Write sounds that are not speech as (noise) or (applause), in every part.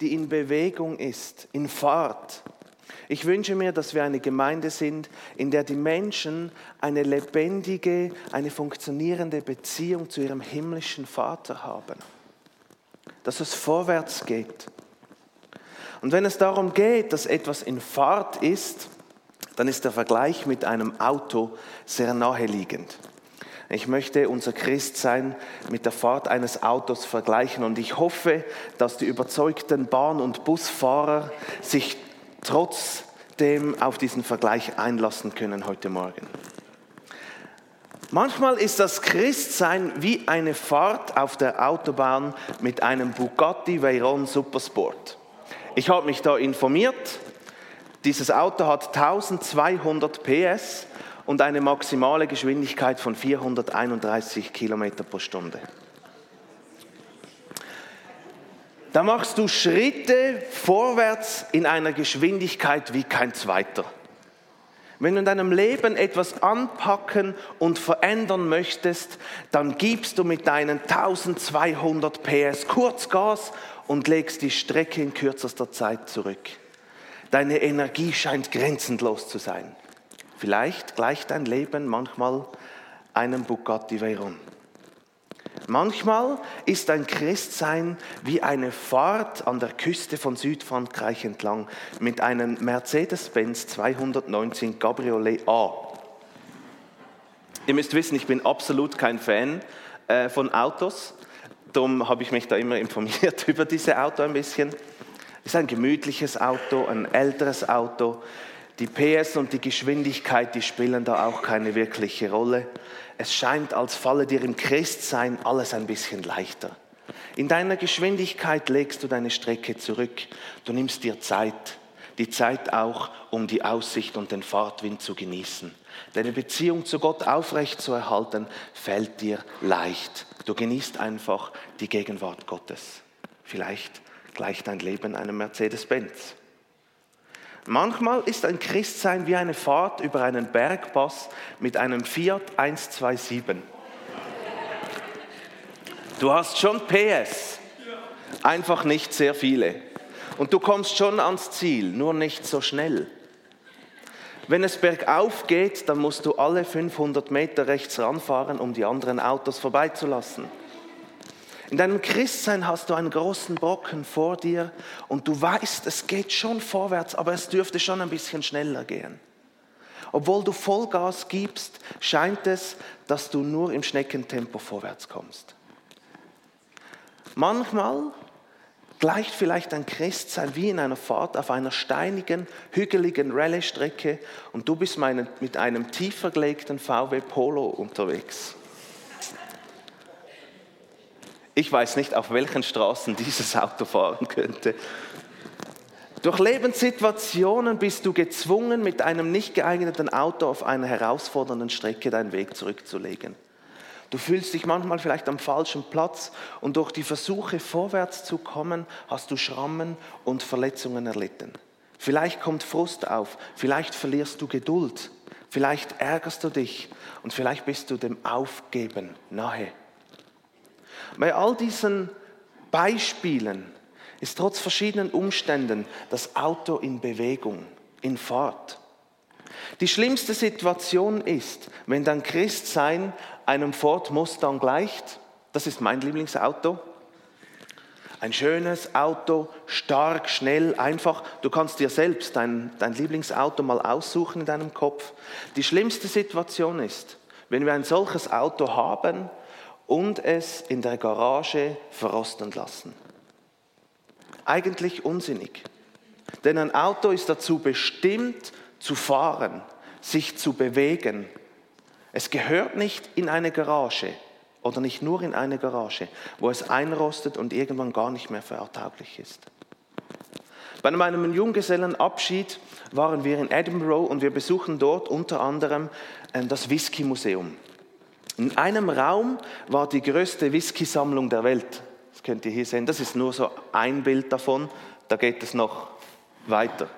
die in Bewegung ist, in Fahrt. Ich wünsche mir, dass wir eine Gemeinde sind, in der die Menschen eine lebendige, eine funktionierende Beziehung zu ihrem himmlischen Vater haben. Dass es vorwärts geht. Und wenn es darum geht, dass etwas in Fahrt ist, dann ist der Vergleich mit einem Auto sehr naheliegend. Ich möchte unser Christsein mit der Fahrt eines Autos vergleichen und ich hoffe, dass die überzeugten Bahn- und Busfahrer sich trotzdem auf diesen Vergleich einlassen können heute Morgen. Manchmal ist das Christsein wie eine Fahrt auf der Autobahn mit einem Bugatti Veyron Supersport. Ich habe mich da informiert. Dieses Auto hat 1200 PS und eine maximale Geschwindigkeit von 431 Kilometer pro Stunde. Da machst du Schritte vorwärts in einer Geschwindigkeit wie kein zweiter. Wenn du in deinem Leben etwas anpacken und verändern möchtest, dann gibst du mit deinen 1200 PS kurz Gas und legst die Strecke in kürzester Zeit zurück. Deine Energie scheint grenzenlos zu sein. Vielleicht gleicht dein Leben manchmal einem Bugatti Veyron. Manchmal ist ein Christsein wie eine Fahrt an der Küste von Südfrankreich entlang mit einem Mercedes-Benz 219 Cabriolet A. Ihr müsst wissen, ich bin absolut kein Fan äh, von Autos. Darum habe ich mich da immer informiert (laughs) über diese Auto ein bisschen. Es ist ein gemütliches Auto, ein älteres Auto die PS und die Geschwindigkeit, die spielen da auch keine wirkliche Rolle. Es scheint, als falle dir im Christsein alles ein bisschen leichter. In deiner Geschwindigkeit legst du deine Strecke zurück. Du nimmst dir Zeit. Die Zeit auch, um die Aussicht und den Fahrtwind zu genießen. Deine Beziehung zu Gott aufrecht zu erhalten, fällt dir leicht. Du genießt einfach die Gegenwart Gottes. Vielleicht gleicht dein Leben einem Mercedes-Benz. Manchmal ist ein Christsein wie eine Fahrt über einen Bergpass mit einem Fiat 127. Du hast schon PS, einfach nicht sehr viele. Und du kommst schon ans Ziel, nur nicht so schnell. Wenn es bergauf geht, dann musst du alle 500 Meter rechts ranfahren, um die anderen Autos vorbeizulassen. In deinem Christsein hast du einen großen Brocken vor dir und du weißt, es geht schon vorwärts, aber es dürfte schon ein bisschen schneller gehen. Obwohl du Vollgas gibst, scheint es, dass du nur im Schneckentempo vorwärts kommst. Manchmal gleicht vielleicht ein Christsein wie in einer Fahrt auf einer steinigen, hügeligen Rallye-Strecke und du bist mit einem tiefer gelegten VW Polo unterwegs. Ich weiß nicht, auf welchen Straßen dieses Auto fahren könnte. Durch Lebenssituationen bist du gezwungen, mit einem nicht geeigneten Auto auf einer herausfordernden Strecke deinen Weg zurückzulegen. Du fühlst dich manchmal vielleicht am falschen Platz und durch die Versuche vorwärts zu kommen, hast du Schrammen und Verletzungen erlitten. Vielleicht kommt Frust auf, vielleicht verlierst du Geduld, vielleicht ärgerst du dich und vielleicht bist du dem Aufgeben nahe. Bei all diesen Beispielen ist trotz verschiedenen Umständen das Auto in Bewegung, in Fahrt. Die schlimmste Situation ist, wenn dein Christsein einem Ford Mustang gleicht. Das ist mein Lieblingsauto. Ein schönes Auto, stark, schnell, einfach. Du kannst dir selbst dein, dein Lieblingsauto mal aussuchen in deinem Kopf. Die schlimmste Situation ist, wenn wir ein solches Auto haben und es in der Garage verrosten lassen. Eigentlich unsinnig. Denn ein Auto ist dazu bestimmt zu fahren, sich zu bewegen. Es gehört nicht in eine Garage oder nicht nur in eine Garage, wo es einrostet und irgendwann gar nicht mehr fahrtauglich ist. Bei meinem Junggesellenabschied waren wir in Edinburgh und wir besuchen dort unter anderem äh, das Whisky Museum. In einem Raum war die größte Whisky-Sammlung der Welt. Das könnt ihr hier sehen. Das ist nur so ein Bild davon. Da geht es noch weiter.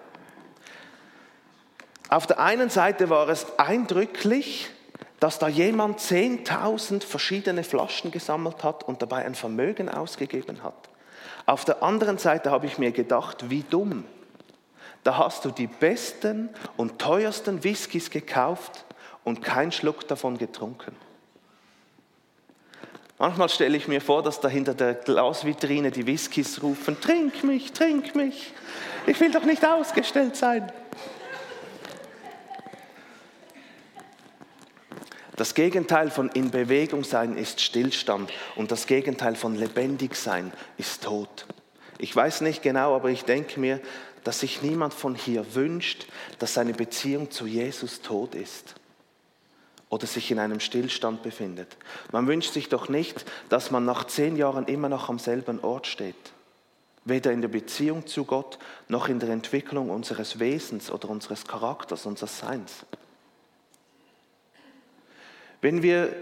Auf der einen Seite war es eindrücklich, dass da jemand 10.000 verschiedene Flaschen gesammelt hat und dabei ein Vermögen ausgegeben hat. Auf der anderen Seite habe ich mir gedacht, wie dumm. Da hast du die besten und teuersten Whiskys gekauft und keinen Schluck davon getrunken. Manchmal stelle ich mir vor, dass da hinter der Glasvitrine die Whiskys rufen, trink mich, trink mich, ich will doch nicht ausgestellt sein. Das Gegenteil von in Bewegung sein ist Stillstand und das Gegenteil von lebendig sein ist Tod. Ich weiß nicht genau, aber ich denke mir, dass sich niemand von hier wünscht, dass seine Beziehung zu Jesus tot ist oder sich in einem Stillstand befindet. Man wünscht sich doch nicht, dass man nach zehn Jahren immer noch am selben Ort steht. Weder in der Beziehung zu Gott noch in der Entwicklung unseres Wesens oder unseres Charakters, unseres Seins. Wenn wir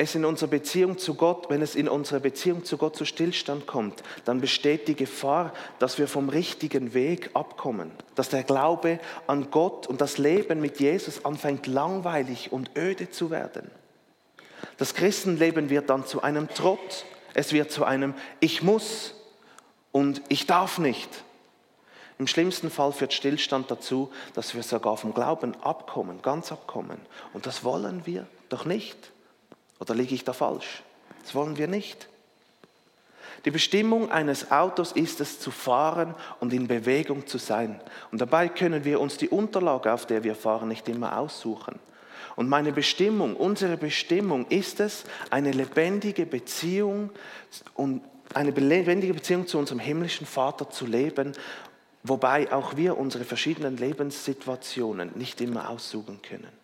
es in unserer Beziehung zu Gott, wenn es in unserer Beziehung zu Gott zu Stillstand kommt, dann besteht die Gefahr, dass wir vom richtigen Weg abkommen, dass der Glaube an Gott und das Leben mit Jesus anfängt langweilig und öde zu werden. Das Christenleben wird dann zu einem Trott, es wird zu einem Ich muss und ich darf nicht. Im schlimmsten Fall führt Stillstand dazu, dass wir sogar vom Glauben abkommen, ganz abkommen. Und das wollen wir doch nicht. Oder liege ich da falsch? Das wollen wir nicht. Die Bestimmung eines Autos ist es zu fahren und in Bewegung zu sein. Und dabei können wir uns die Unterlage, auf der wir fahren, nicht immer aussuchen. Und meine Bestimmung, unsere Bestimmung ist es, eine lebendige Beziehung und eine lebendige Beziehung zu unserem himmlischen Vater zu leben, wobei auch wir unsere verschiedenen Lebenssituationen nicht immer aussuchen können.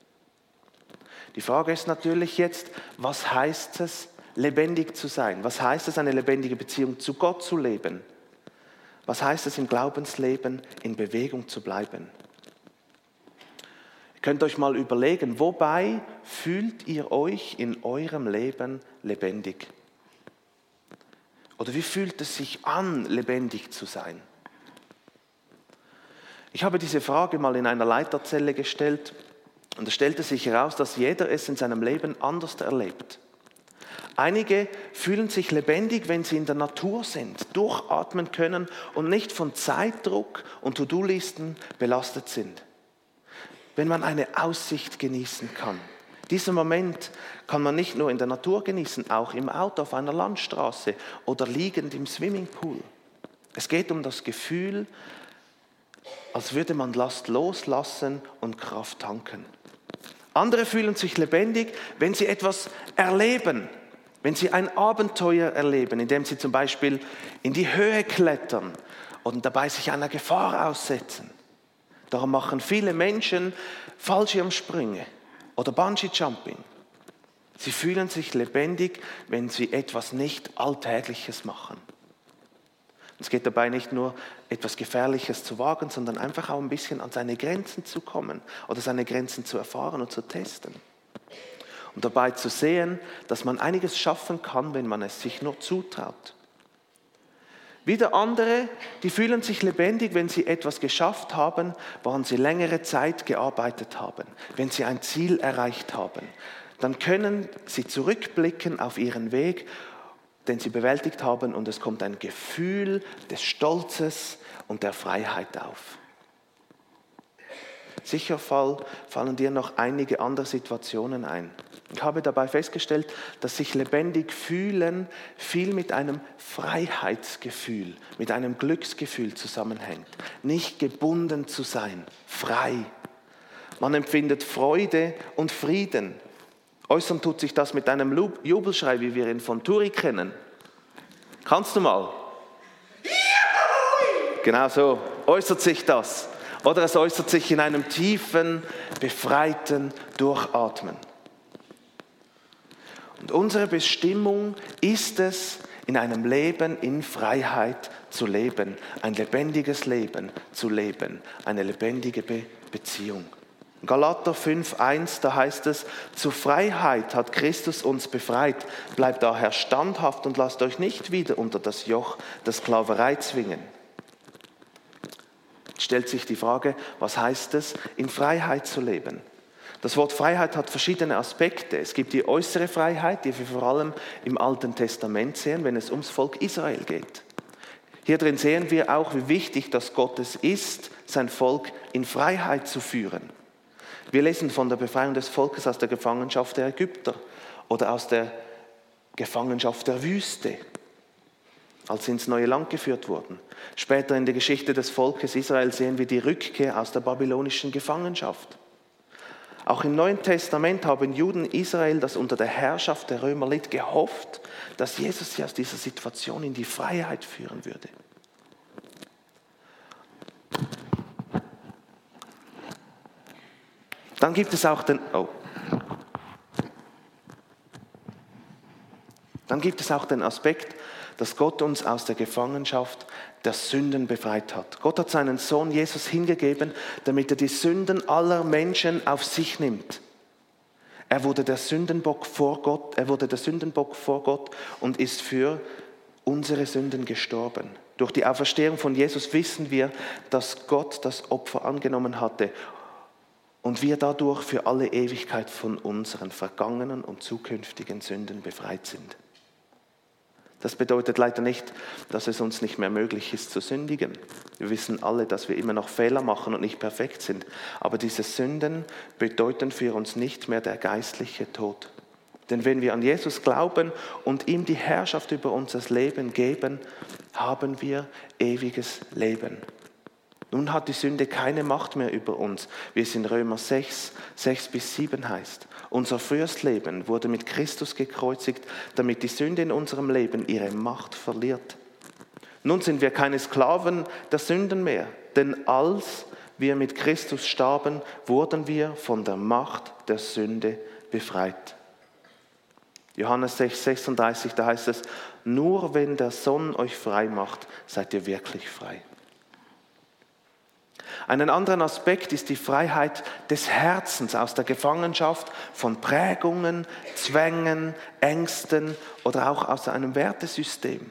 Die Frage ist natürlich jetzt, was heißt es, lebendig zu sein? Was heißt es, eine lebendige Beziehung zu Gott zu leben? Was heißt es, im Glaubensleben in Bewegung zu bleiben? Ihr könnt euch mal überlegen, wobei fühlt ihr euch in eurem Leben lebendig? Oder wie fühlt es sich an, lebendig zu sein? Ich habe diese Frage mal in einer Leiterzelle gestellt und es stellte sich heraus, dass jeder es in seinem Leben anders erlebt. Einige fühlen sich lebendig, wenn sie in der Natur sind, durchatmen können und nicht von Zeitdruck und To-Do-Listen belastet sind. Wenn man eine Aussicht genießen kann. Diesen Moment kann man nicht nur in der Natur genießen, auch im Auto auf einer Landstraße oder liegend im Swimmingpool. Es geht um das Gefühl, als würde man Last loslassen und Kraft tanken. Andere fühlen sich lebendig, wenn sie etwas erleben, wenn sie ein Abenteuer erleben, indem sie zum Beispiel in die Höhe klettern und dabei sich einer Gefahr aussetzen. Darum machen viele Menschen Fallschirmsprünge oder Bungee-Jumping. Sie fühlen sich lebendig, wenn sie etwas nicht Alltägliches machen. Es geht dabei nicht nur etwas Gefährliches zu wagen, sondern einfach auch ein bisschen an seine Grenzen zu kommen oder seine Grenzen zu erfahren und zu testen. Und dabei zu sehen, dass man einiges schaffen kann, wenn man es sich nur zutraut. Wieder andere, die fühlen sich lebendig, wenn sie etwas geschafft haben, woran sie längere Zeit gearbeitet haben, wenn sie ein Ziel erreicht haben. Dann können sie zurückblicken auf ihren Weg den sie bewältigt haben und es kommt ein Gefühl des Stolzes und der Freiheit auf. Sicher fallen dir noch einige andere Situationen ein. Ich habe dabei festgestellt, dass sich lebendig fühlen viel mit einem Freiheitsgefühl, mit einem Glücksgefühl zusammenhängt. Nicht gebunden zu sein, frei. Man empfindet Freude und Frieden, Äußern tut sich das mit einem Jubelschrei, wie wir ihn von Turi kennen. Kannst du mal? Genau so äußert sich das. Oder es äußert sich in einem tiefen, befreiten Durchatmen. Und unsere Bestimmung ist es, in einem Leben in Freiheit zu leben, ein lebendiges Leben zu leben, eine lebendige Be Beziehung. Galater 5.1, da heißt es, zur Freiheit hat Christus uns befreit. Bleibt daher standhaft und lasst euch nicht wieder unter das Joch der Sklaverei zwingen. Stellt sich die Frage, was heißt es, in Freiheit zu leben? Das Wort Freiheit hat verschiedene Aspekte. Es gibt die äußere Freiheit, die wir vor allem im Alten Testament sehen, wenn es ums Volk Israel geht. Hier drin sehen wir auch, wie wichtig das Gottes ist, sein Volk in Freiheit zu führen. Wir lesen von der Befreiung des Volkes aus der Gefangenschaft der Ägypter oder aus der Gefangenschaft der Wüste, als sie ins neue Land geführt wurden. Später in der Geschichte des Volkes Israel sehen wir die Rückkehr aus der babylonischen Gefangenschaft. Auch im Neuen Testament haben Juden Israel, das unter der Herrschaft der Römer litt, gehofft, dass Jesus sie aus dieser Situation in die Freiheit führen würde. Dann gibt es auch den, oh. Dann gibt es auch den Aspekt, dass Gott uns aus der Gefangenschaft der Sünden befreit hat. Gott hat seinen Sohn Jesus hingegeben, damit er die Sünden aller Menschen auf sich nimmt. Er wurde der Sündenbock vor Gott, er wurde der Sündenbock vor Gott und ist für unsere Sünden gestorben. Durch die Auferstehung von Jesus wissen wir, dass Gott das Opfer angenommen hatte und wir dadurch für alle Ewigkeit von unseren vergangenen und zukünftigen Sünden befreit sind. Das bedeutet leider nicht, dass es uns nicht mehr möglich ist zu sündigen. Wir wissen alle, dass wir immer noch Fehler machen und nicht perfekt sind. Aber diese Sünden bedeuten für uns nicht mehr der geistliche Tod. Denn wenn wir an Jesus glauben und ihm die Herrschaft über unser Leben geben, haben wir ewiges Leben. Nun hat die Sünde keine Macht mehr über uns, wie es in Römer 6, 6 bis 7 heißt. Unser frühes Leben wurde mit Christus gekreuzigt, damit die Sünde in unserem Leben ihre Macht verliert. Nun sind wir keine Sklaven der Sünden mehr, denn als wir mit Christus starben, wurden wir von der Macht der Sünde befreit. Johannes 6, 36, da heißt es, nur wenn der Sohn euch frei macht, seid ihr wirklich frei. Einen anderen Aspekt ist die Freiheit des Herzens aus der Gefangenschaft von Prägungen, Zwängen, Ängsten oder auch aus einem Wertesystem.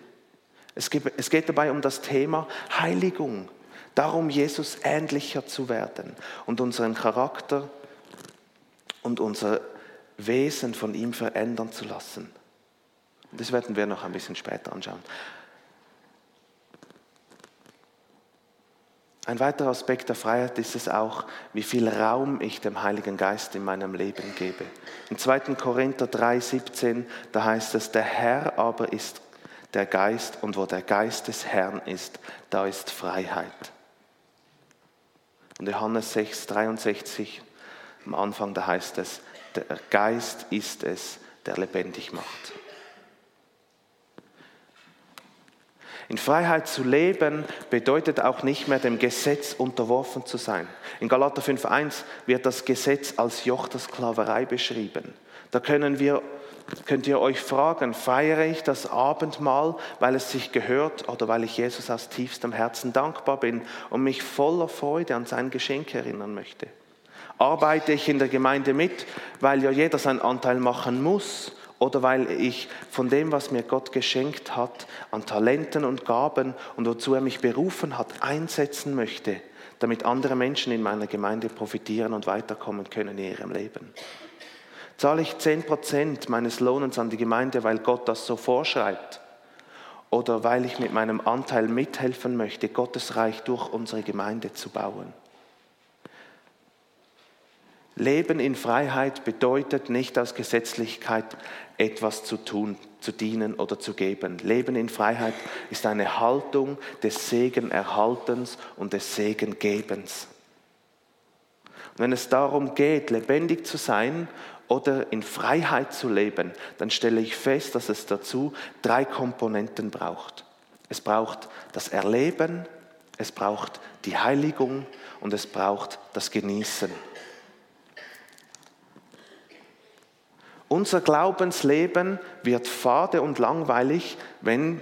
Es geht dabei um das Thema Heiligung, darum Jesus ähnlicher zu werden und unseren Charakter und unser Wesen von ihm verändern zu lassen. Das werden wir noch ein bisschen später anschauen. Ein weiterer Aspekt der Freiheit ist es auch, wie viel Raum ich dem Heiligen Geist in meinem Leben gebe. In 2. Korinther 3,17, da heißt es, der Herr aber ist der Geist und wo der Geist des Herrn ist, da ist Freiheit. Und Johannes 6, 63, am Anfang, da heißt es, der Geist ist es, der lebendig macht. In Freiheit zu leben bedeutet auch nicht mehr dem Gesetz unterworfen zu sein. In Galater 5.1 wird das Gesetz als Joch der Sklaverei beschrieben. Da können wir, könnt ihr euch fragen, feiere ich das Abendmahl, weil es sich gehört oder weil ich Jesus aus tiefstem Herzen dankbar bin und mich voller Freude an sein Geschenk erinnern möchte? Arbeite ich in der Gemeinde mit, weil ja jeder seinen Anteil machen muss oder weil ich von dem, was mir Gott geschenkt hat, an Talenten und Gaben und wozu er mich berufen hat, einsetzen möchte, damit andere Menschen in meiner Gemeinde profitieren und weiterkommen können in ihrem Leben. Zahle ich 10% meines Lohnens an die Gemeinde, weil Gott das so vorschreibt? Oder weil ich mit meinem Anteil mithelfen möchte, Gottes Reich durch unsere Gemeinde zu bauen? Leben in Freiheit bedeutet nicht aus Gesetzlichkeit etwas zu tun, zu dienen oder zu geben. Leben in Freiheit ist eine Haltung des Segenerhaltens und des Segengebens. Und wenn es darum geht, lebendig zu sein oder in Freiheit zu leben, dann stelle ich fest, dass es dazu drei Komponenten braucht. Es braucht das Erleben, es braucht die Heiligung und es braucht das Genießen. Unser Glaubensleben wird fade und langweilig, wenn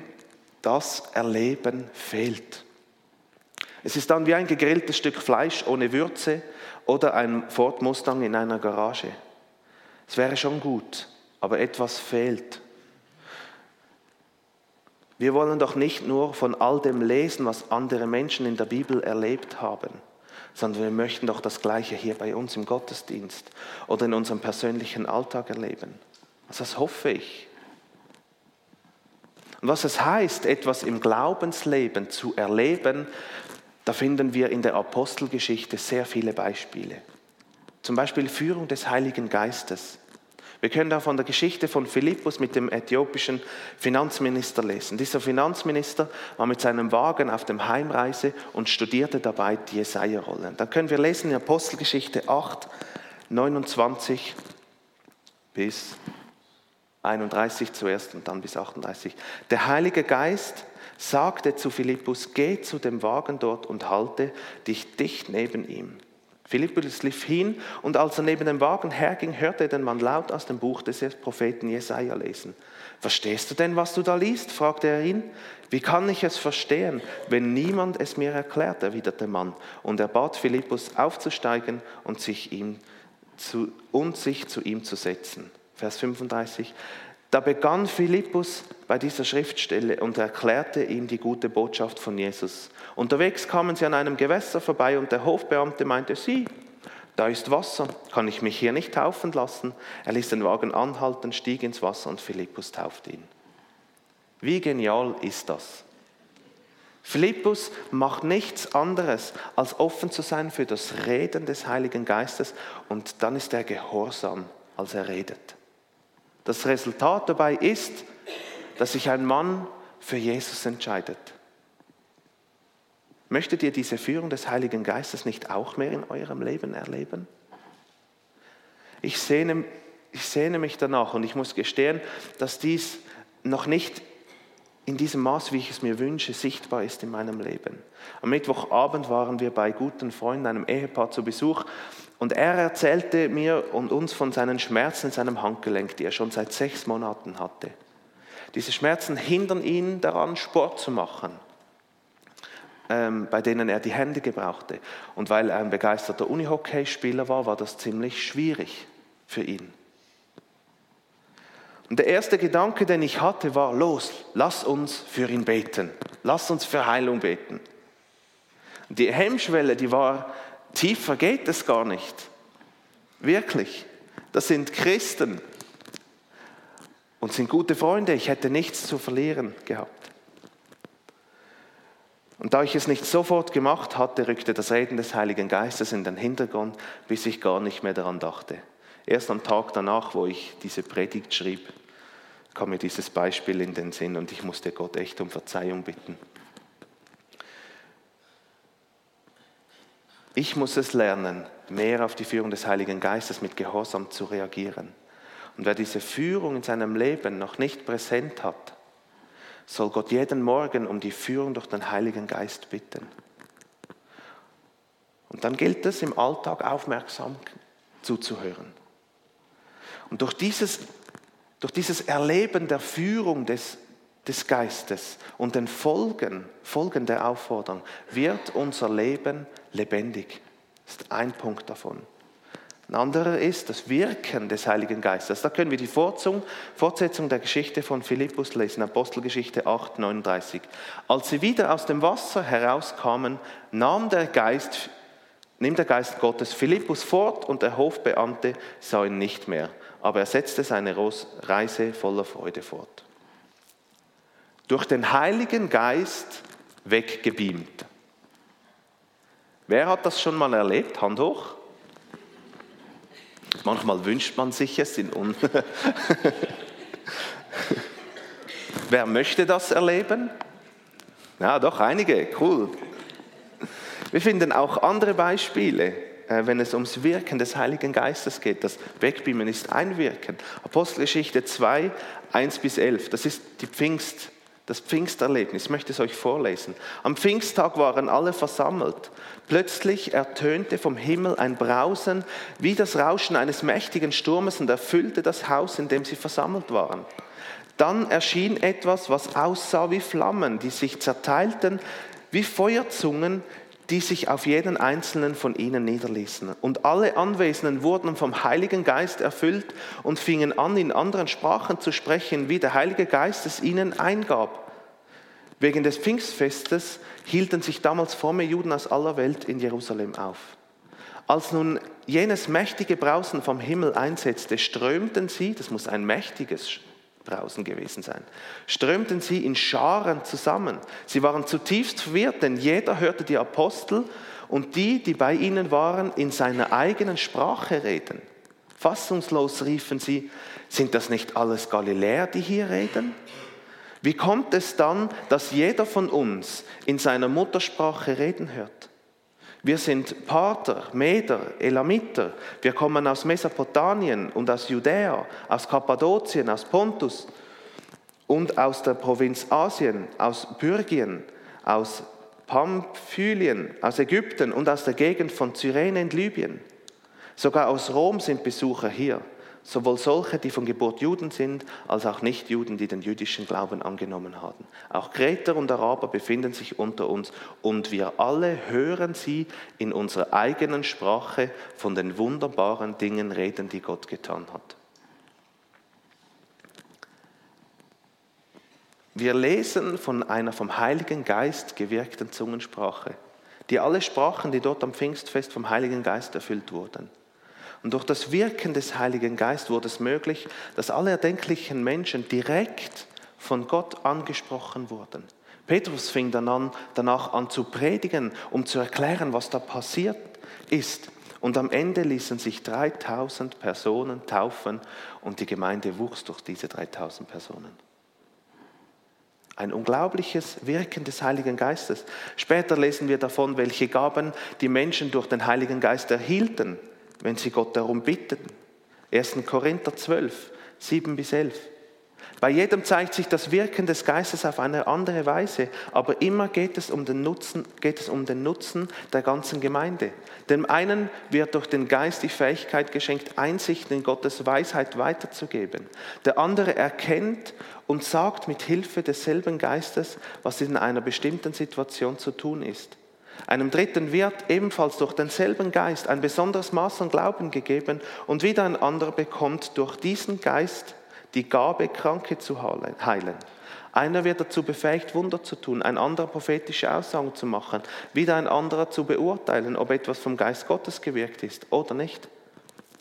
das Erleben fehlt. Es ist dann wie ein gegrilltes Stück Fleisch ohne Würze oder ein Ford Mustang in einer Garage. Es wäre schon gut, aber etwas fehlt. Wir wollen doch nicht nur von all dem lesen, was andere Menschen in der Bibel erlebt haben sondern wir möchten doch das Gleiche hier bei uns im Gottesdienst oder in unserem persönlichen Alltag erleben. Also das hoffe ich. Und was es heißt, etwas im Glaubensleben zu erleben, da finden wir in der Apostelgeschichte sehr viele Beispiele. Zum Beispiel Führung des Heiligen Geistes. Wir können da von der Geschichte von Philippus mit dem äthiopischen Finanzminister lesen. Dieser Finanzminister war mit seinem Wagen auf dem Heimreise und studierte dabei die Jesaja-Rollen. Dann können wir lesen in Apostelgeschichte 8, 29 bis 31 zuerst und dann bis 38. Der Heilige Geist sagte zu Philippus, geh zu dem Wagen dort und halte dich dicht neben ihm. Philippus lief hin und als er neben dem Wagen herging, hörte er den Mann laut aus dem Buch des Propheten Jesaja lesen. Verstehst du denn, was du da liest? fragte er ihn. Wie kann ich es verstehen, wenn niemand es mir erklärt? erwiderte der Mann. Und er bat Philippus aufzusteigen und sich, ihm zu, und sich zu ihm zu setzen. Vers 35. Da begann Philippus bei dieser Schriftstelle und erklärte ihm die gute Botschaft von Jesus. Unterwegs kamen sie an einem Gewässer vorbei und der Hofbeamte meinte, sie, da ist Wasser, kann ich mich hier nicht taufen lassen? Er ließ den Wagen anhalten, stieg ins Wasser und Philippus taufte ihn. Wie genial ist das? Philippus macht nichts anderes, als offen zu sein für das Reden des Heiligen Geistes und dann ist er gehorsam, als er redet. Das Resultat dabei ist, dass sich ein Mann für Jesus entscheidet. Möchtet ihr diese Führung des Heiligen Geistes nicht auch mehr in eurem Leben erleben? Ich sehne, ich sehne mich danach und ich muss gestehen, dass dies noch nicht in diesem Maß, wie ich es mir wünsche, sichtbar ist in meinem Leben. Am Mittwochabend waren wir bei guten Freunden, einem Ehepaar zu Besuch und er erzählte mir und uns von seinen Schmerzen in seinem Handgelenk, die er schon seit sechs Monaten hatte. Diese Schmerzen hindern ihn daran, Sport zu machen, ähm, bei denen er die Hände gebrauchte. Und weil er ein begeisterter Unihockeyspieler war, war das ziemlich schwierig für ihn. Und der erste Gedanke, den ich hatte, war, los, lass uns für ihn beten. Lass uns für Heilung beten. Die Hemmschwelle, die war, tiefer geht es gar nicht. Wirklich. Das sind Christen und sind gute Freunde. Ich hätte nichts zu verlieren gehabt. Und da ich es nicht sofort gemacht hatte, rückte das Reden des Heiligen Geistes in den Hintergrund, bis ich gar nicht mehr daran dachte. Erst am Tag danach, wo ich diese Predigt schrieb, kam mir dieses Beispiel in den Sinn und ich musste Gott echt um Verzeihung bitten. Ich muss es lernen, mehr auf die Führung des Heiligen Geistes mit Gehorsam zu reagieren. Und wer diese Führung in seinem Leben noch nicht präsent hat, soll Gott jeden Morgen um die Führung durch den Heiligen Geist bitten. Und dann gilt es im Alltag aufmerksam zuzuhören. Und durch dieses, durch dieses Erleben der Führung des, des Geistes und den Folgen, Folgen der Aufforderung wird unser Leben lebendig. Das ist ein Punkt davon. Ein anderer ist das Wirken des Heiligen Geistes. Da können wir die Fortsetzung der Geschichte von Philippus lesen, Apostelgeschichte 8, 39. Als sie wieder aus dem Wasser herauskamen, nahm der Geist, nimmt der Geist Gottes Philippus fort und der Hofbeamte sah ihn nicht mehr, aber er setzte seine Reise voller Freude fort. Durch den Heiligen Geist weggebeamt. Wer hat das schon mal erlebt? Hand hoch. Manchmal wünscht man sich es in un (laughs) Wer möchte das erleben? Ja, doch, einige, cool. Wir finden auch andere Beispiele, wenn es ums Wirken des Heiligen Geistes geht. Das Wegbeamen ist ein Wirken. Apostelgeschichte 2, 1 bis 11, das ist die Pfingst, das Pfingsterlebnis. Ich möchte es euch vorlesen. Am Pfingsttag waren alle versammelt. Plötzlich ertönte vom Himmel ein Brausen wie das Rauschen eines mächtigen Sturmes und erfüllte das Haus, in dem sie versammelt waren. Dann erschien etwas, was aussah wie Flammen, die sich zerteilten wie Feuerzungen, die sich auf jeden einzelnen von ihnen niederließen. Und alle Anwesenden wurden vom Heiligen Geist erfüllt und fingen an, in anderen Sprachen zu sprechen, wie der Heilige Geist es ihnen eingab. Wegen des Pfingstfestes hielten sich damals fromme Juden aus aller Welt in Jerusalem auf. Als nun jenes mächtige Brausen vom Himmel einsetzte, strömten sie, das muss ein mächtiges draußen gewesen sein, strömten sie in Scharen zusammen. Sie waren zutiefst verwirrt, denn jeder hörte die Apostel und die, die bei ihnen waren, in seiner eigenen Sprache reden. Fassungslos riefen sie, sind das nicht alles Galiläer, die hier reden? Wie kommt es dann, dass jeder von uns in seiner Muttersprache reden hört? Wir sind Parther, Meder, Elamiter. Wir kommen aus Mesopotamien und aus Judäa, aus Kappadokien, aus Pontus und aus der Provinz Asien, aus Pyrgien, aus Pamphylien, aus Ägypten und aus der Gegend von Cyrene in Libyen. Sogar aus Rom sind Besucher hier sowohl solche, die von Geburt Juden sind, als auch Nichtjuden, die den jüdischen Glauben angenommen haben. Auch Kreter und Araber befinden sich unter uns und wir alle hören sie in unserer eigenen Sprache von den wunderbaren Dingen reden, die Gott getan hat. Wir lesen von einer vom Heiligen Geist gewirkten Zungensprache, die alle Sprachen, die dort am Pfingstfest vom Heiligen Geist erfüllt wurden. Und durch das Wirken des Heiligen Geistes wurde es möglich, dass alle erdenklichen Menschen direkt von Gott angesprochen wurden. Petrus fing dann an, danach an zu predigen, um zu erklären, was da passiert ist. Und am Ende ließen sich 3000 Personen taufen und die Gemeinde wuchs durch diese 3000 Personen. Ein unglaubliches Wirken des Heiligen Geistes. Später lesen wir davon, welche Gaben die Menschen durch den Heiligen Geist erhielten wenn sie Gott darum bitten. 1. Korinther 12, 7 bis 11. Bei jedem zeigt sich das Wirken des Geistes auf eine andere Weise, aber immer geht es um den Nutzen, geht es um den Nutzen der ganzen Gemeinde. Dem einen wird durch den Geist die Fähigkeit geschenkt, Einsicht in Gottes Weisheit weiterzugeben. Der andere erkennt und sagt mit Hilfe desselben Geistes, was in einer bestimmten Situation zu tun ist. Einem Dritten wird ebenfalls durch denselben Geist ein besonderes Maß an Glauben gegeben und wieder ein anderer bekommt durch diesen Geist die Gabe, Kranke zu heilen. Einer wird dazu befähigt, Wunder zu tun, ein anderer prophetische Aussagen zu machen, wieder ein anderer zu beurteilen, ob etwas vom Geist Gottes gewirkt ist oder nicht.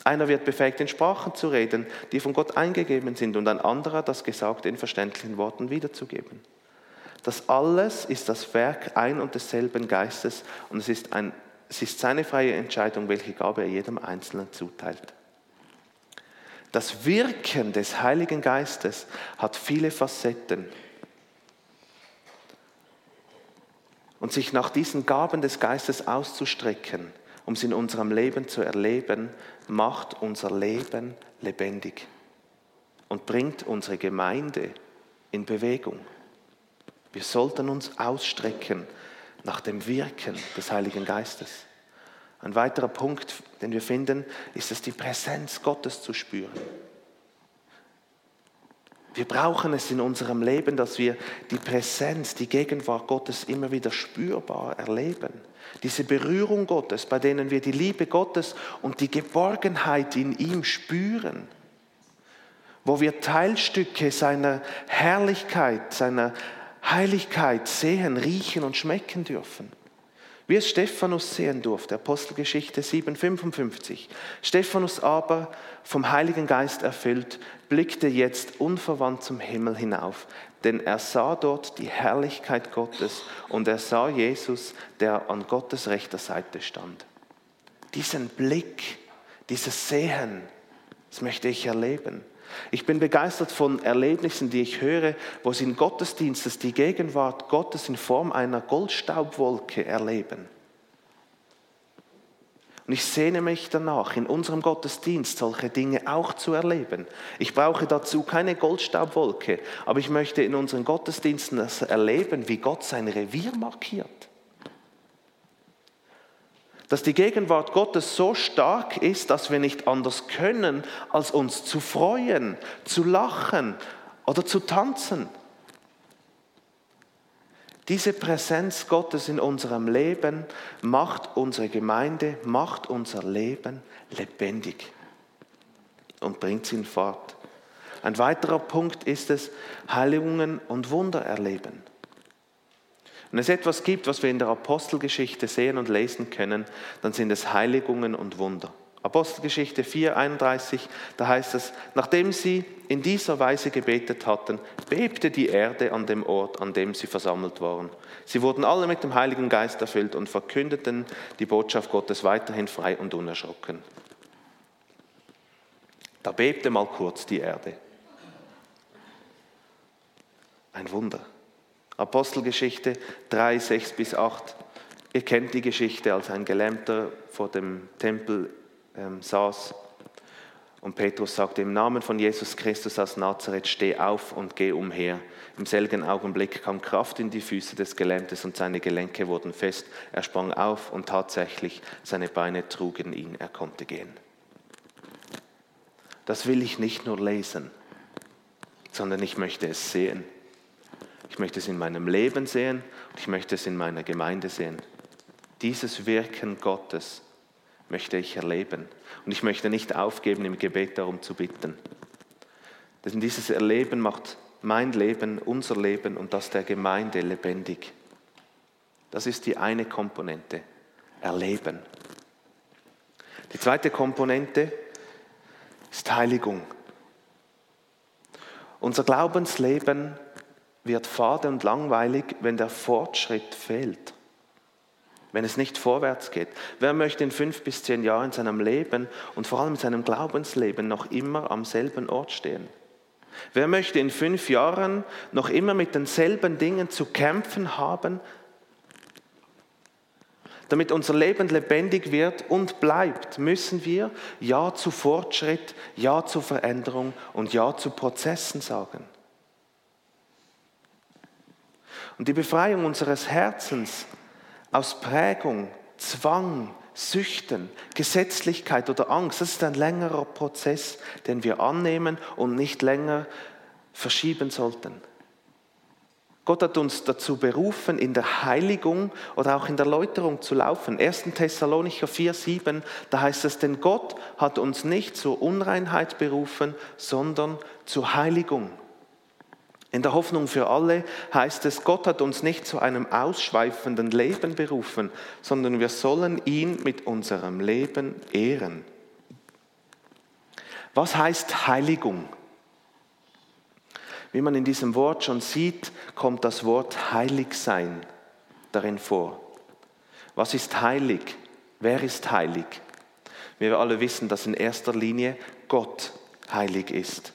Einer wird befähigt, in Sprachen zu reden, die von Gott eingegeben sind, und ein anderer das Gesagte in verständlichen Worten wiederzugeben. Das alles ist das Werk ein und desselben Geistes und es ist, ein, es ist seine freie Entscheidung, welche Gabe er jedem Einzelnen zuteilt. Das Wirken des Heiligen Geistes hat viele Facetten. Und sich nach diesen Gaben des Geistes auszustrecken, um sie in unserem Leben zu erleben, macht unser Leben lebendig und bringt unsere Gemeinde in Bewegung. Wir sollten uns ausstrecken nach dem Wirken des Heiligen Geistes. Ein weiterer Punkt, den wir finden, ist es, die Präsenz Gottes zu spüren. Wir brauchen es in unserem Leben, dass wir die Präsenz, die Gegenwart Gottes immer wieder spürbar erleben. Diese Berührung Gottes, bei denen wir die Liebe Gottes und die Geborgenheit in ihm spüren. Wo wir Teilstücke seiner Herrlichkeit, seiner Heiligkeit sehen, riechen und schmecken dürfen. Wie es Stephanus sehen durfte, Apostelgeschichte 7,55. Stephanus aber, vom Heiligen Geist erfüllt, blickte jetzt unverwandt zum Himmel hinauf, denn er sah dort die Herrlichkeit Gottes und er sah Jesus, der an Gottes rechter Seite stand. Diesen Blick, dieses Sehen, das möchte ich erleben. Ich bin begeistert von Erlebnissen, die ich höre, wo sie in Gottesdienstes die Gegenwart Gottes in Form einer Goldstaubwolke erleben. Und ich sehne mich danach, in unserem Gottesdienst solche Dinge auch zu erleben. Ich brauche dazu keine Goldstaubwolke, aber ich möchte in unseren Gottesdiensten das erleben, wie Gott sein Revier markiert dass die Gegenwart Gottes so stark ist, dass wir nicht anders können, als uns zu freuen, zu lachen oder zu tanzen. Diese Präsenz Gottes in unserem Leben macht unsere Gemeinde, macht unser Leben lebendig und bringt sie in Fahrt. Ein weiterer Punkt ist es, Heilungen und Wunder erleben. Wenn es etwas gibt, was wir in der Apostelgeschichte sehen und lesen können, dann sind es Heiligungen und Wunder. Apostelgeschichte 4, 31, da heißt es, nachdem sie in dieser Weise gebetet hatten, bebte die Erde an dem Ort, an dem sie versammelt waren. Sie wurden alle mit dem Heiligen Geist erfüllt und verkündeten die Botschaft Gottes weiterhin frei und unerschrocken. Da bebte mal kurz die Erde. Ein Wunder. Apostelgeschichte 3, 6 bis 8. Ihr kennt die Geschichte, als ein Gelähmter vor dem Tempel ähm, saß. Und Petrus sagte, im Namen von Jesus Christus aus Nazareth, steh auf und geh umher. Im selben Augenblick kam Kraft in die Füße des Gelähmtes und seine Gelenke wurden fest. Er sprang auf und tatsächlich seine Beine trugen ihn, er konnte gehen. Das will ich nicht nur lesen, sondern ich möchte es sehen. Ich möchte es in meinem Leben sehen und ich möchte es in meiner Gemeinde sehen. Dieses Wirken Gottes möchte ich erleben. Und ich möchte nicht aufgeben, im Gebet darum zu bitten. Denn dieses Erleben macht mein Leben, unser Leben und das der Gemeinde lebendig. Das ist die eine Komponente, Erleben. Die zweite Komponente ist Heiligung. Unser Glaubensleben wird fade und langweilig, wenn der Fortschritt fehlt wenn es nicht vorwärts geht? Wer möchte in fünf bis zehn Jahren in seinem Leben und vor allem in seinem Glaubensleben noch immer am selben Ort stehen? Wer möchte in fünf Jahren noch immer mit denselben Dingen zu kämpfen haben, damit unser Leben lebendig wird und bleibt, müssen wir Ja zu Fortschritt, Ja zu Veränderung und Ja zu Prozessen sagen. Und die Befreiung unseres Herzens aus Prägung, Zwang, Süchten, Gesetzlichkeit oder Angst. Das ist ein längerer Prozess, den wir annehmen und nicht länger verschieben sollten. Gott hat uns dazu berufen, in der Heiligung oder auch in der Läuterung zu laufen. 1. Thessalonicher 4, 7, da heißt es, denn Gott hat uns nicht zur Unreinheit berufen, sondern zur Heiligung. In der Hoffnung für alle heißt es, Gott hat uns nicht zu einem ausschweifenden Leben berufen, sondern wir sollen ihn mit unserem Leben ehren. Was heißt Heiligung? Wie man in diesem Wort schon sieht, kommt das Wort heilig sein darin vor. Was ist heilig? Wer ist heilig? Wir alle wissen, dass in erster Linie Gott heilig ist.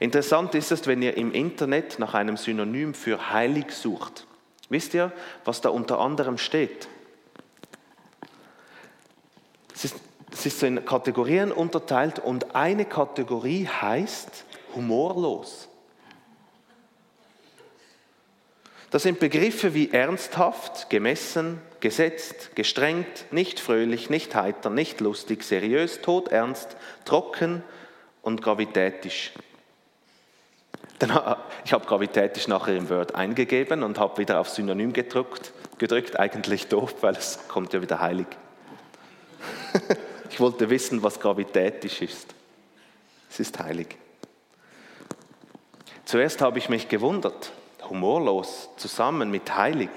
Interessant ist es, wenn ihr im Internet nach einem Synonym für heilig sucht. Wisst ihr, was da unter anderem steht? Es ist, es ist in Kategorien unterteilt und eine Kategorie heißt humorlos. Das sind Begriffe wie ernsthaft, gemessen, gesetzt, gestrengt, nicht fröhlich, nicht heiter, nicht lustig, seriös, todernst, trocken und gravitätisch. Dann, ich habe gravitätisch nachher im Word eingegeben und habe wieder auf Synonym gedrückt, gedrückt. Eigentlich doof, weil es kommt ja wieder heilig. (laughs) ich wollte wissen, was gravitätisch ist. Es ist heilig. Zuerst habe ich mich gewundert, humorlos zusammen mit heilig.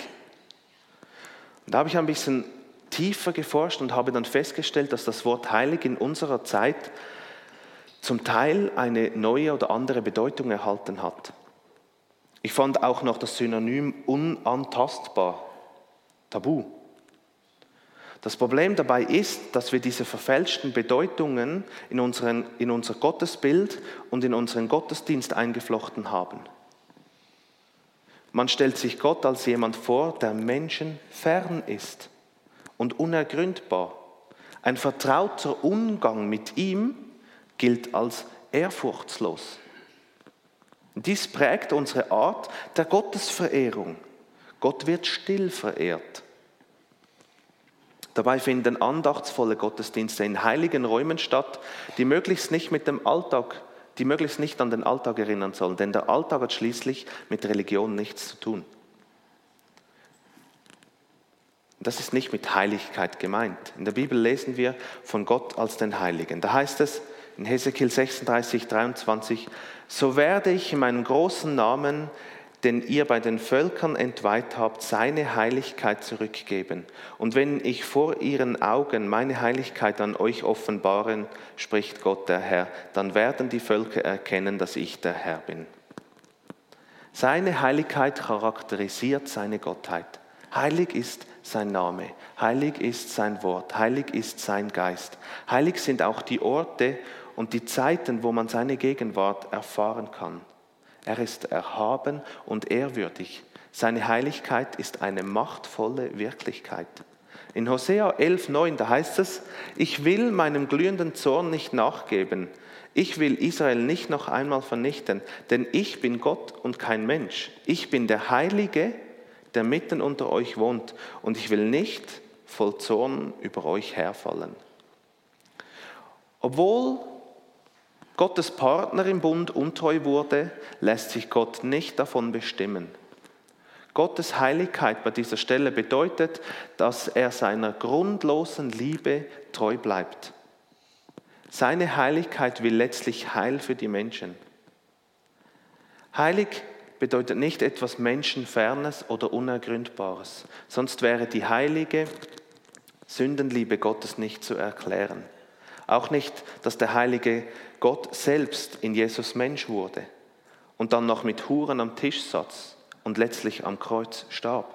Und da habe ich ein bisschen tiefer geforscht und habe dann festgestellt, dass das Wort heilig in unserer Zeit zum Teil eine neue oder andere Bedeutung erhalten hat. Ich fand auch noch das Synonym unantastbar, tabu. Das Problem dabei ist, dass wir diese verfälschten Bedeutungen in, unseren, in unser Gottesbild und in unseren Gottesdienst eingeflochten haben. Man stellt sich Gott als jemand vor, der Menschen fern ist und unergründbar. Ein vertrauter Umgang mit ihm gilt als ehrfurchtslos. Dies prägt unsere Art der Gottesverehrung. Gott wird still verehrt. Dabei finden andachtsvolle Gottesdienste in heiligen Räumen statt, die möglichst nicht mit dem Alltag, die möglichst nicht an den Alltag erinnern sollen, denn der Alltag hat schließlich mit Religion nichts zu tun. Das ist nicht mit Heiligkeit gemeint. In der Bibel lesen wir von Gott als den Heiligen. Da heißt es, in Hesekiel 36, 23, so werde ich in meinem großen Namen den ihr bei den Völkern entweiht habt, seine Heiligkeit zurückgeben. Und wenn ich vor ihren Augen meine Heiligkeit an euch offenbaren, spricht Gott der Herr, dann werden die Völker erkennen, dass ich der Herr bin. Seine Heiligkeit charakterisiert seine Gottheit. Heilig ist sein Name, heilig ist sein Wort, heilig ist sein Geist. Heilig sind auch die Orte und die Zeiten, wo man seine Gegenwart erfahren kann. Er ist erhaben und ehrwürdig. Seine Heiligkeit ist eine machtvolle Wirklichkeit. In Hosea 11,9, da heißt es, ich will meinem glühenden Zorn nicht nachgeben. Ich will Israel nicht noch einmal vernichten, denn ich bin Gott und kein Mensch. Ich bin der Heilige, der mitten unter euch wohnt, und ich will nicht voll Zorn über euch herfallen. Obwohl Gottes Partner im Bund untreu wurde, lässt sich Gott nicht davon bestimmen. Gottes Heiligkeit bei dieser Stelle bedeutet, dass er seiner grundlosen Liebe treu bleibt. Seine Heiligkeit will letztlich Heil für die Menschen. Heilig bedeutet nicht etwas Menschenfernes oder Unergründbares, sonst wäre die heilige Sündenliebe Gottes nicht zu erklären. Auch nicht, dass der heilige Gott selbst in Jesus Mensch wurde und dann noch mit Huren am Tisch saß und letztlich am Kreuz starb.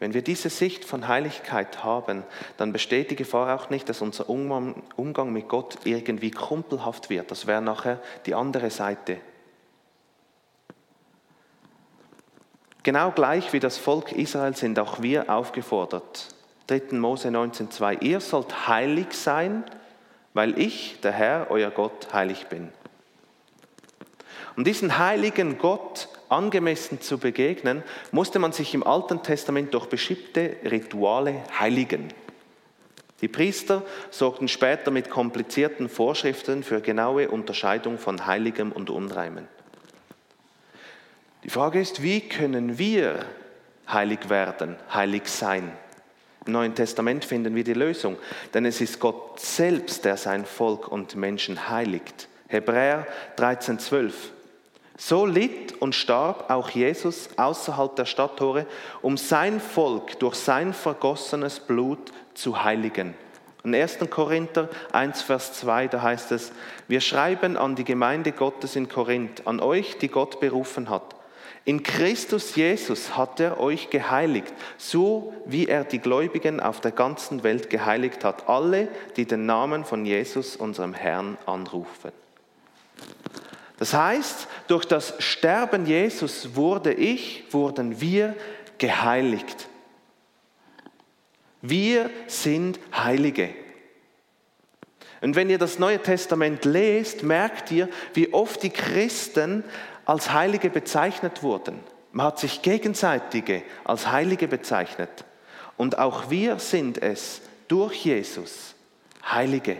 Wenn wir diese Sicht von Heiligkeit haben, dann besteht die Gefahr auch nicht, dass unser Umgang mit Gott irgendwie kumpelhaft wird. Das wäre nachher die andere Seite. Genau gleich wie das Volk Israel sind auch wir aufgefordert. 3. Mose 19,2 Ihr sollt heilig sein, weil ich, der Herr, euer Gott, heilig bin. Um diesen heiligen Gott angemessen zu begegnen, musste man sich im Alten Testament durch bestimmte Rituale heiligen. Die Priester sorgten später mit komplizierten Vorschriften für genaue Unterscheidung von Heiligem und Unreimem. Die Frage ist, wie können wir heilig werden, heilig sein? Im Neuen Testament finden wir die Lösung, denn es ist Gott selbst, der sein Volk und Menschen heiligt. Hebräer 13,12. So litt und starb auch Jesus außerhalb der Stadttore, um sein Volk durch sein vergossenes Blut zu heiligen. In 1. Korinther 1, Vers 2, da heißt es, wir schreiben an die Gemeinde Gottes in Korinth, an euch, die Gott berufen hat in Christus Jesus hat er euch geheiligt, so wie er die Gläubigen auf der ganzen Welt geheiligt hat, alle, die den Namen von Jesus, unserem Herrn, anrufen. Das heißt, durch das Sterben Jesus wurde ich, wurden wir geheiligt. Wir sind Heilige. Und wenn ihr das Neue Testament lest, merkt ihr, wie oft die Christen als Heilige bezeichnet wurden. Man hat sich gegenseitige als Heilige bezeichnet. Und auch wir sind es durch Jesus Heilige.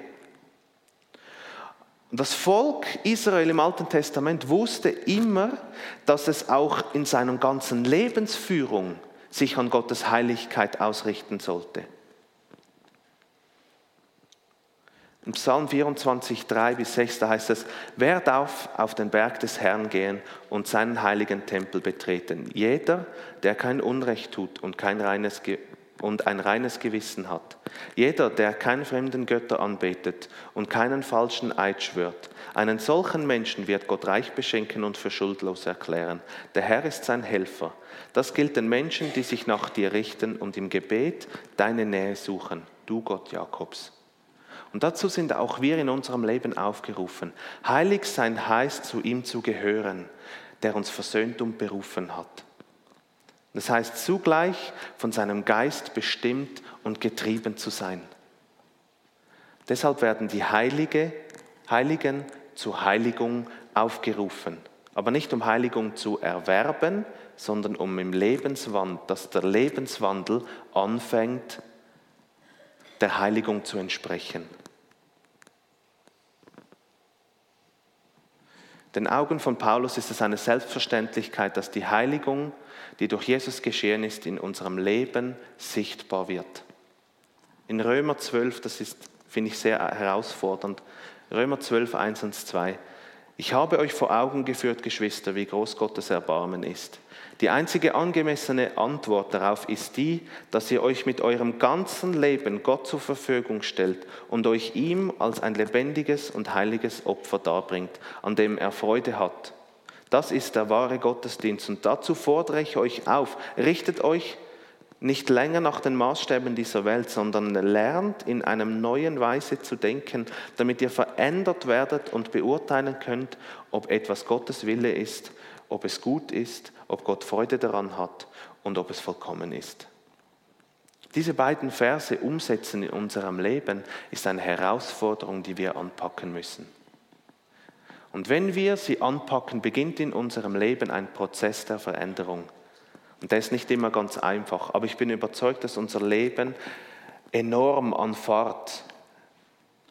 Das Volk Israel im Alten Testament wusste immer, dass es auch in seiner ganzen Lebensführung sich an Gottes Heiligkeit ausrichten sollte. Im Psalm 24, 3 bis 6, da heißt es, wer darf auf den Berg des Herrn gehen und seinen heiligen Tempel betreten? Jeder, der kein Unrecht tut und, kein reines und ein reines Gewissen hat. Jeder, der keinen fremden Götter anbetet und keinen falschen Eid schwört. Einen solchen Menschen wird Gott reich beschenken und für schuldlos erklären. Der Herr ist sein Helfer. Das gilt den Menschen, die sich nach dir richten und im Gebet deine Nähe suchen, du Gott Jakobs. Und dazu sind auch wir in unserem Leben aufgerufen. Heilig sein heißt, zu ihm zu gehören, der uns versöhnt und berufen hat. Das heißt zugleich von seinem Geist bestimmt und getrieben zu sein. Deshalb werden die Heilige, Heiligen zur Heiligung aufgerufen. Aber nicht um Heiligung zu erwerben, sondern um im Lebenswandel, dass der Lebenswandel anfängt, der Heiligung zu entsprechen. Den Augen von Paulus ist es eine Selbstverständlichkeit, dass die Heiligung, die durch Jesus geschehen ist, in unserem Leben sichtbar wird. In Römer 12, das ist, finde ich, sehr herausfordernd, Römer 12, 1 und 2. Ich habe euch vor Augen geführt, Geschwister, wie groß Gottes Erbarmen ist. Die einzige angemessene Antwort darauf ist die, dass ihr euch mit eurem ganzen Leben Gott zur Verfügung stellt und euch ihm als ein lebendiges und heiliges Opfer darbringt, an dem er Freude hat. Das ist der wahre Gottesdienst und dazu fordere ich euch auf, richtet euch nicht länger nach den Maßstäben dieser Welt, sondern lernt in einem neuen Weise zu denken, damit ihr verändert werdet und beurteilen könnt, ob etwas Gottes Wille ist, ob es gut ist, ob Gott Freude daran hat und ob es vollkommen ist. Diese beiden Verse umsetzen in unserem Leben ist eine Herausforderung, die wir anpacken müssen. Und wenn wir sie anpacken, beginnt in unserem Leben ein Prozess der Veränderung. Und der ist nicht immer ganz einfach, aber ich bin überzeugt, dass unser Leben enorm an Fahrt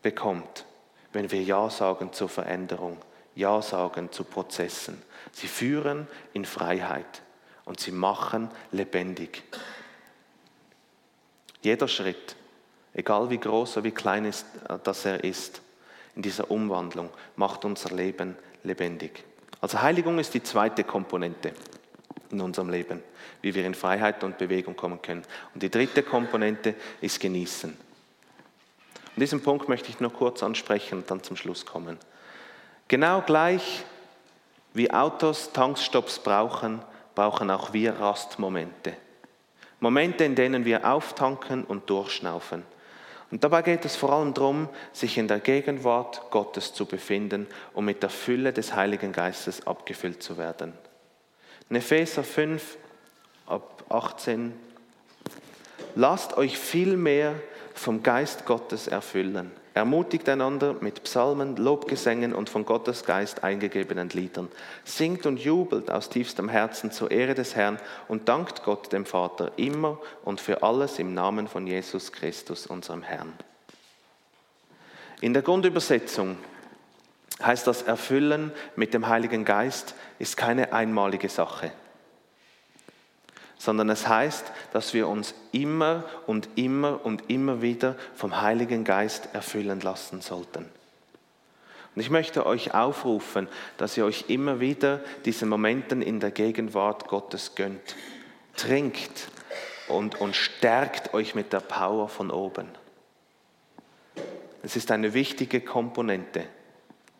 bekommt, wenn wir Ja sagen zur Veränderung, Ja sagen zu Prozessen. Sie führen in Freiheit und sie machen lebendig. Jeder Schritt, egal wie groß oder wie klein ist, äh, dass er ist, in dieser Umwandlung macht unser Leben lebendig. Also Heiligung ist die zweite Komponente in unserem Leben, wie wir in Freiheit und Bewegung kommen können. Und die dritte Komponente ist Genießen. Und diesen Punkt möchte ich nur kurz ansprechen und dann zum Schluss kommen. Genau gleich wie Autos Tankstops brauchen, brauchen auch wir Rastmomente. Momente, in denen wir auftanken und durchschnaufen. Und dabei geht es vor allem darum, sich in der Gegenwart Gottes zu befinden und mit der Fülle des Heiligen Geistes abgefüllt zu werden. In Epheser 5 ab 18. Lasst euch vielmehr vom Geist Gottes erfüllen. Ermutigt einander mit Psalmen, Lobgesängen und von Gottes Geist eingegebenen Liedern. Singt und jubelt aus tiefstem Herzen zur Ehre des Herrn und dankt Gott dem Vater immer und für alles im Namen von Jesus Christus, unserem Herrn. In der Grundübersetzung heißt das Erfüllen mit dem Heiligen Geist ist keine einmalige Sache, sondern es heißt, dass wir uns immer und immer und immer wieder vom Heiligen Geist erfüllen lassen sollten. Und ich möchte euch aufrufen, dass ihr euch immer wieder diesen Momenten in der Gegenwart Gottes gönnt. Trinkt und, und stärkt euch mit der Power von oben. Es ist eine wichtige Komponente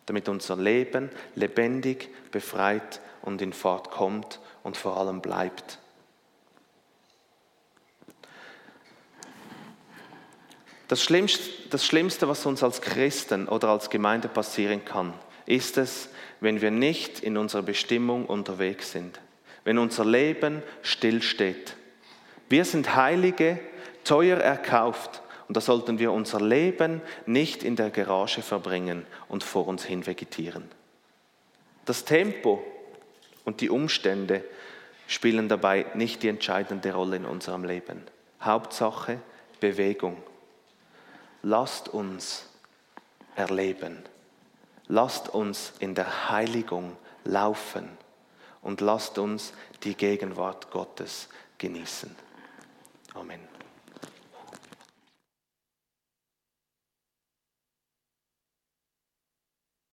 damit unser Leben lebendig, befreit und in Fahrt kommt und vor allem bleibt. Das Schlimmste, das Schlimmste, was uns als Christen oder als Gemeinde passieren kann, ist es, wenn wir nicht in unserer Bestimmung unterwegs sind, wenn unser Leben stillsteht. Wir sind Heilige, teuer erkauft und da sollten wir unser Leben nicht in der Garage verbringen und vor uns hin vegetieren. Das Tempo und die Umstände spielen dabei nicht die entscheidende Rolle in unserem Leben. Hauptsache Bewegung. Lasst uns erleben. Lasst uns in der Heiligung laufen und lasst uns die Gegenwart Gottes genießen. Amen.